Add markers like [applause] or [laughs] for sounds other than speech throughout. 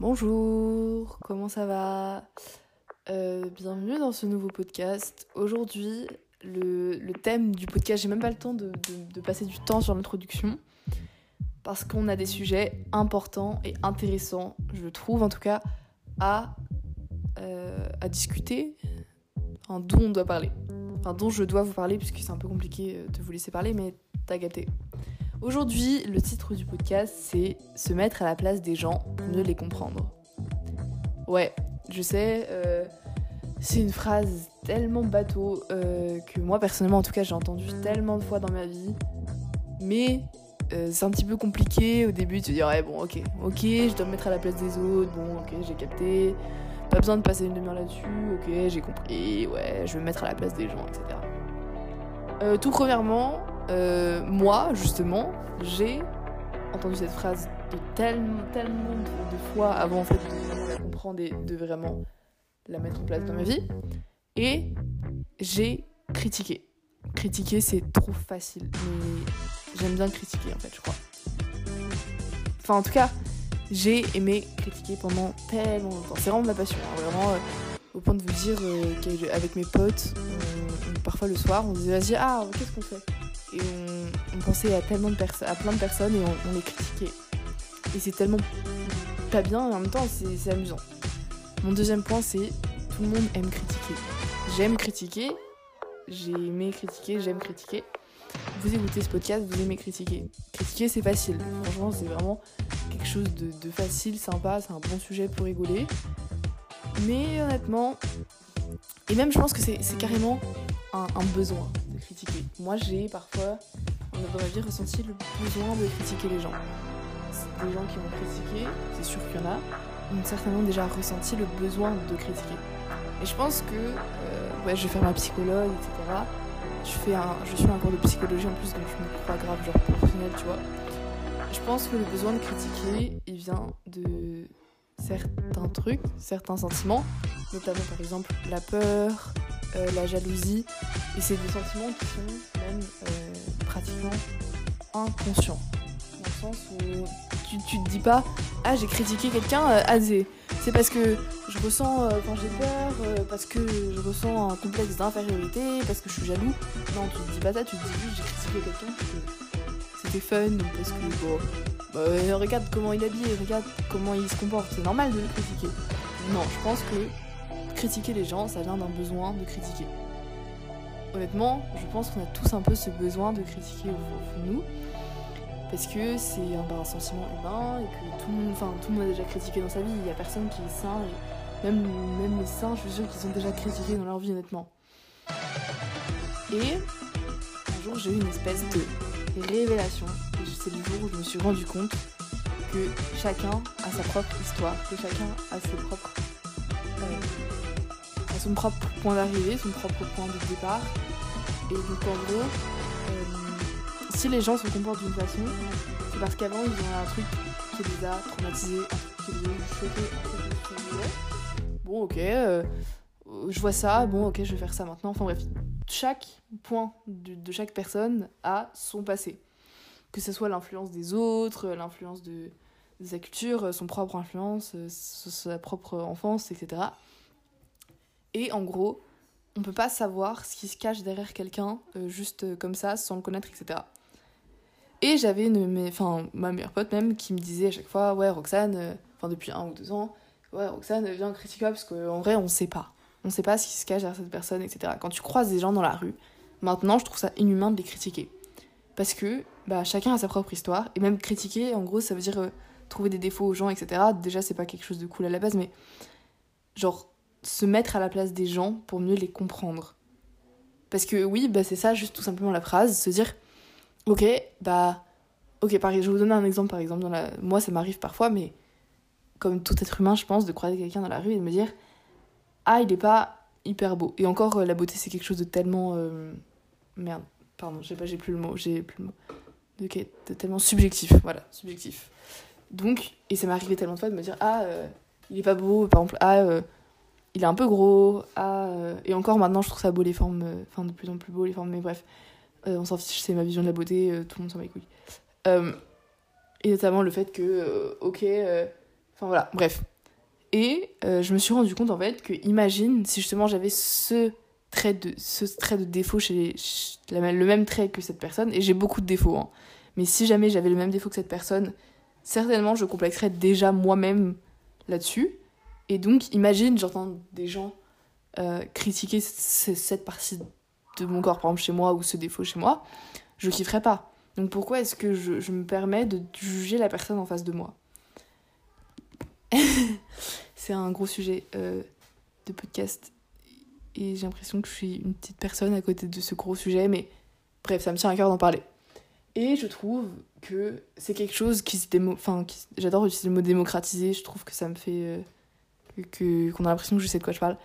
Bonjour, comment ça va? Euh, Bienvenue dans ce nouveau podcast. Aujourd'hui, le, thème du podcast, j'ai même pas le temps de, passer du temps sur l'introduction, parce qu'on a des sujets importants et intéressants, je trouve en tout cas, à, euh, discuter, enfin, dont on doit parler. Enfin, dont je dois vous parler, puisque c'est un peu compliqué euh, de vous laisser parler, mais t'as capté. Aujourd'hui, le titre du podcast, c'est Se mettre à la place des gens mieux les comprendre. Ouais, je sais, euh, c'est une phrase tellement bateau euh, que moi, personnellement, en tout cas, j'ai entendu tellement de fois dans ma vie. Mais euh, c'est un petit peu compliqué au début de se dire, ouais, bon, ok, ok, je dois me mettre à la place des autres, bon, ok, j'ai capté. Pas besoin de passer une demi-heure là-dessus, ok, j'ai compris, ouais, je vais me mettre à la place des gens, etc. Tout premièrement, euh, moi, justement, j'ai entendu cette phrase de tellement, tellement de, fois avant en fait de la comprendre et de vraiment la mettre en place dans ma vie. Et j'ai critiqué. Critiquer, c'est trop facile, mais j'aime bien critiquer en fait, je crois. Enfin, en tout cas, j'ai aimé critiquer pendant tellement longtemps. C'est vraiment ma passion, hein, vraiment. euh, au point de vous dire euh, qu'avec mes potes, parfois le soir, on disait vas-y, ah, qu'est-ce qu'on fait? Et on, pensait à tellement de plein de personnes et on, les critiquait. Et c'est tellement pas bien et en même temps c'est amusant. Mon deuxième point c'est tout le monde aime critiquer. J'aime critiquer, j'ai critiquer, j'aime critiquer. Vous écoutez ce podcast, vous aimez critiquer. Critiquer c'est facile, franchement c'est vraiment quelque chose de, facile, sympa, c'est un bon sujet pour rigoler. Mais honnêtement, et même je pense que c'est carrément un, besoin. Moi j'ai parfois dans ma vie ressenti le besoin de critiquer les gens. Des gens qui m'ont critiqué, c'est sûr qu'il y en a, ont certainement déjà ressenti le besoin de critiquer. Et je pense que euh, ouais, je vais faire ma psychologue, etc. Je, fais je suis un cours de psychologie en plus, donc je me crois grave, genre professionnelle, tu vois. Je pense que le besoin de critiquer, il vient de certains trucs, certains sentiments, notamment par exemple la peur, euh, la jalousie, et c'est des sentiments qui sont même euh, pratiquement inconscients. Dans le sens où tu, te dis pas Ah, j'ai critiqué quelqu'un, euh, ah, c'est parce que je ressens, euh, quand j'ai peur, parce que je ressens un complexe d'infériorité, parce que je suis jaloux. Non, tu te dis pas ça, tu te dis oui, j'ai critiqué quelqu'un parce que c'était fun, parce que bon, bah, regarde comment il est habillé, regarde comment il se comporte, c'est normal de le critiquer. Non, je pense que critiquer les gens, ça vient d'un besoin de critiquer. Honnêtement, je pense qu'on a tous un peu ce besoin de critiquer nous. Parce que c'est un, bah, un sentiment humain et que tout le, monde, tout le monde a déjà critiqué dans sa vie. Il n'y a personne qui est sain. et même, même les saints, je suis sûre qu'ils ont déjà critiqué dans leur vie, honnêtement. Et un jour, j'ai eu une espèce de révélation. Et c'est le jour où je me suis rendu compte que chacun a sa propre histoire, que chacun a ses propres euh, son propre point d'arrivée, son propre point de départ. Et donc en gros, euh, si les gens se comportent d'une façon, c'est parce qu'avant ils ont un truc qui les a traumatisés, qui les a choqués, qui les Bon ok, euh, je vois ça, bon ok je vais faire ça maintenant. Enfin bref, chaque point de, chaque personne a son passé. Que ce soit l'influence des autres, l'influence de, de sa culture, son propre influence, euh, sa propre enfance, etc. Et en gros, on peut pas savoir ce qui se cache derrière quelqu'un euh, juste euh, comme ça, sans le connaître, etc. Et j'avais mes- enfin, ma meilleure pote même qui me disait à chaque fois, ouais Roxane, euh, enfin depuis un ou deux ans, ouais Roxane, viens critiquer parce qu'en vrai on sait pas. On sait pas ce qui se cache derrière cette personne, etc. Quand tu croises des gens dans la rue, maintenant je trouve ça inhumain de les critiquer. Parce que bah, chacun a sa propre histoire, et même critiquer, en gros, ça veut dire trouver des défauts aux gens, etc. Déjà, c'est pas quelque chose de cool à la base, mais genre se mettre à la place des gens pour mieux les comprendre. Parce que oui, bah, c'est ça, juste tout simplement la phrase, se dire, ok, bah, ok, pareil, je vais vous donner un exemple, par exemple, dans la... moi ça m'arrive parfois, mais comme tout être humain, je pense, de croiser quelqu'un dans la rue et de me dire, ah, il est pas hyper beau. Et encore, euh, la beauté, c'est quelque chose de tellement... euh, Merde, pardon, j'ai pas, j'ai plus le mot, j'ai plus le mot. De, de tellement subjectif, voilà, subjectif. Donc, et ça m'est arrivé tellement de fois de me dire, ah, euh, il est pas beau, par exemple, ah, il est un peu gros, ah, euh, et encore maintenant, je trouve ça beau les formes, euh, enfin, de plus en plus beau les formes, mais bref, euh, on s'en fiche, c'est ma vision de la beauté, tout le monde s'en bat les couilles. Et notamment le fait que, ok, Enfin voilà, bref. Et je me suis rendu compte en fait que, imagine si justement j'avais ce trait de, ce trait de défaut chez, le même trait que cette personne, et j'ai beaucoup de défauts, hein. mais si jamais j'avais le même défaut que cette personne, certainement je complexerais déjà moi-même là-dessus. Et donc, imagine, j'entends des gens euh, critiquer cette partie de mon corps, par exemple chez moi, ou ce défaut chez moi, je kifferais pas. Donc pourquoi est-ce que je, me permets de juger la personne en face de moi? [laughs] C'est un gros sujet euh, de podcast. Et j'ai l'impression que je suis une petite personne à côté de ce gros sujet, mais bref, ça me tient à cœur d'en parler. Et je trouve que c'est quelque chose qui se démo... Enfin, j'adore utiliser le mot démocratiser, je trouve que ça me fait... Euh, qu'on a l'impression que je sais de quoi je parle.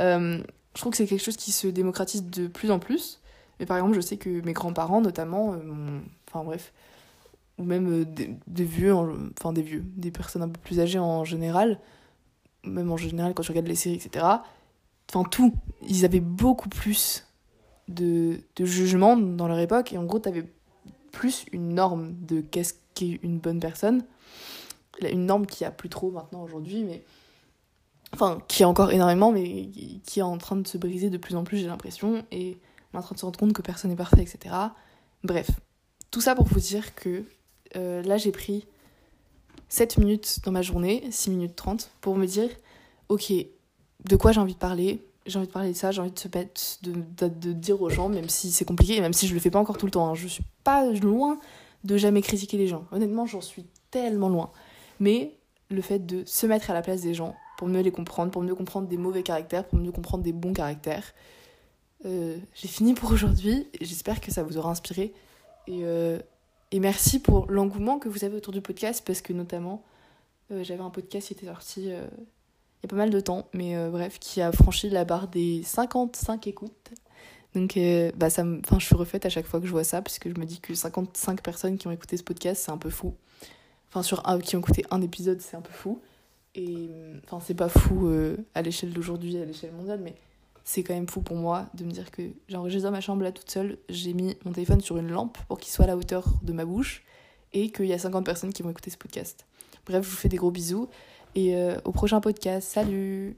Euh, je trouve que c'est quelque chose qui se démocratise de plus en plus. Mais par exemple, je sais que mes grands-parents, notamment, euh, enfin bref, ou même des, vieux, enfin des vieux, des personnes un peu plus âgées en général, même en général quand tu regardes les séries, etc. Enfin tout, ils avaient beaucoup plus de, jugement dans leur époque, et en gros, t'avais plus une norme de qu'est-ce qu'est une bonne personne. Une norme qui a plus trop maintenant aujourd'hui, mais enfin qui a encore énormément, mais qui est en train de se briser de plus en plus, j'ai l'impression, et on est en train de se rendre compte que personne n'est parfait, etc. Bref, tout ça pour vous dire que euh, là j'ai pris 7 minutes dans ma journée, 6 minutes 30, pour me dire, ok, de quoi j'ai envie de parler, j'ai envie de parler de ça, j'ai envie de se mettre, de, de, dire aux gens, même si c'est compliqué, même si je le fais pas encore tout le temps. Hein. Je suis pas loin de jamais critiquer les gens. Honnêtement, j'en suis tellement loin. Mais le fait de se mettre à la place des gens pour mieux les comprendre, pour mieux comprendre des mauvais caractères, pour mieux comprendre des bons caractères. Euh, j'ai fini pour aujourd'hui. J'espère que ça vous aura inspiré. Et, euh, et merci pour l'engouement que vous avez autour du podcast, parce que notamment, euh, j'avais un podcast qui était sorti il y a pas mal de temps, mais bref, qui a franchi la barre des 55 écoutes. Donc, bah, ça je suis refaite à chaque fois que je vois ça, parce que je me dis que 55 personnes qui ont écouté ce podcast, c'est un peu fou. Enfin, sur un, qui ont écouté un épisode, c'est un peu fou. Et enfin, c'est pas fou euh, à l'échelle d'aujourd'hui, à l'échelle mondiale, mais c'est quand même fou pour moi de me dire que j'enregistre dans ma chambre là toute seule, j'ai mis mon téléphone sur une lampe pour qu'il soit à la hauteur de ma bouche et qu'il y a 50 personnes qui vont écouter ce podcast. Bref, je vous fais des gros bisous et euh, au prochain podcast. Salut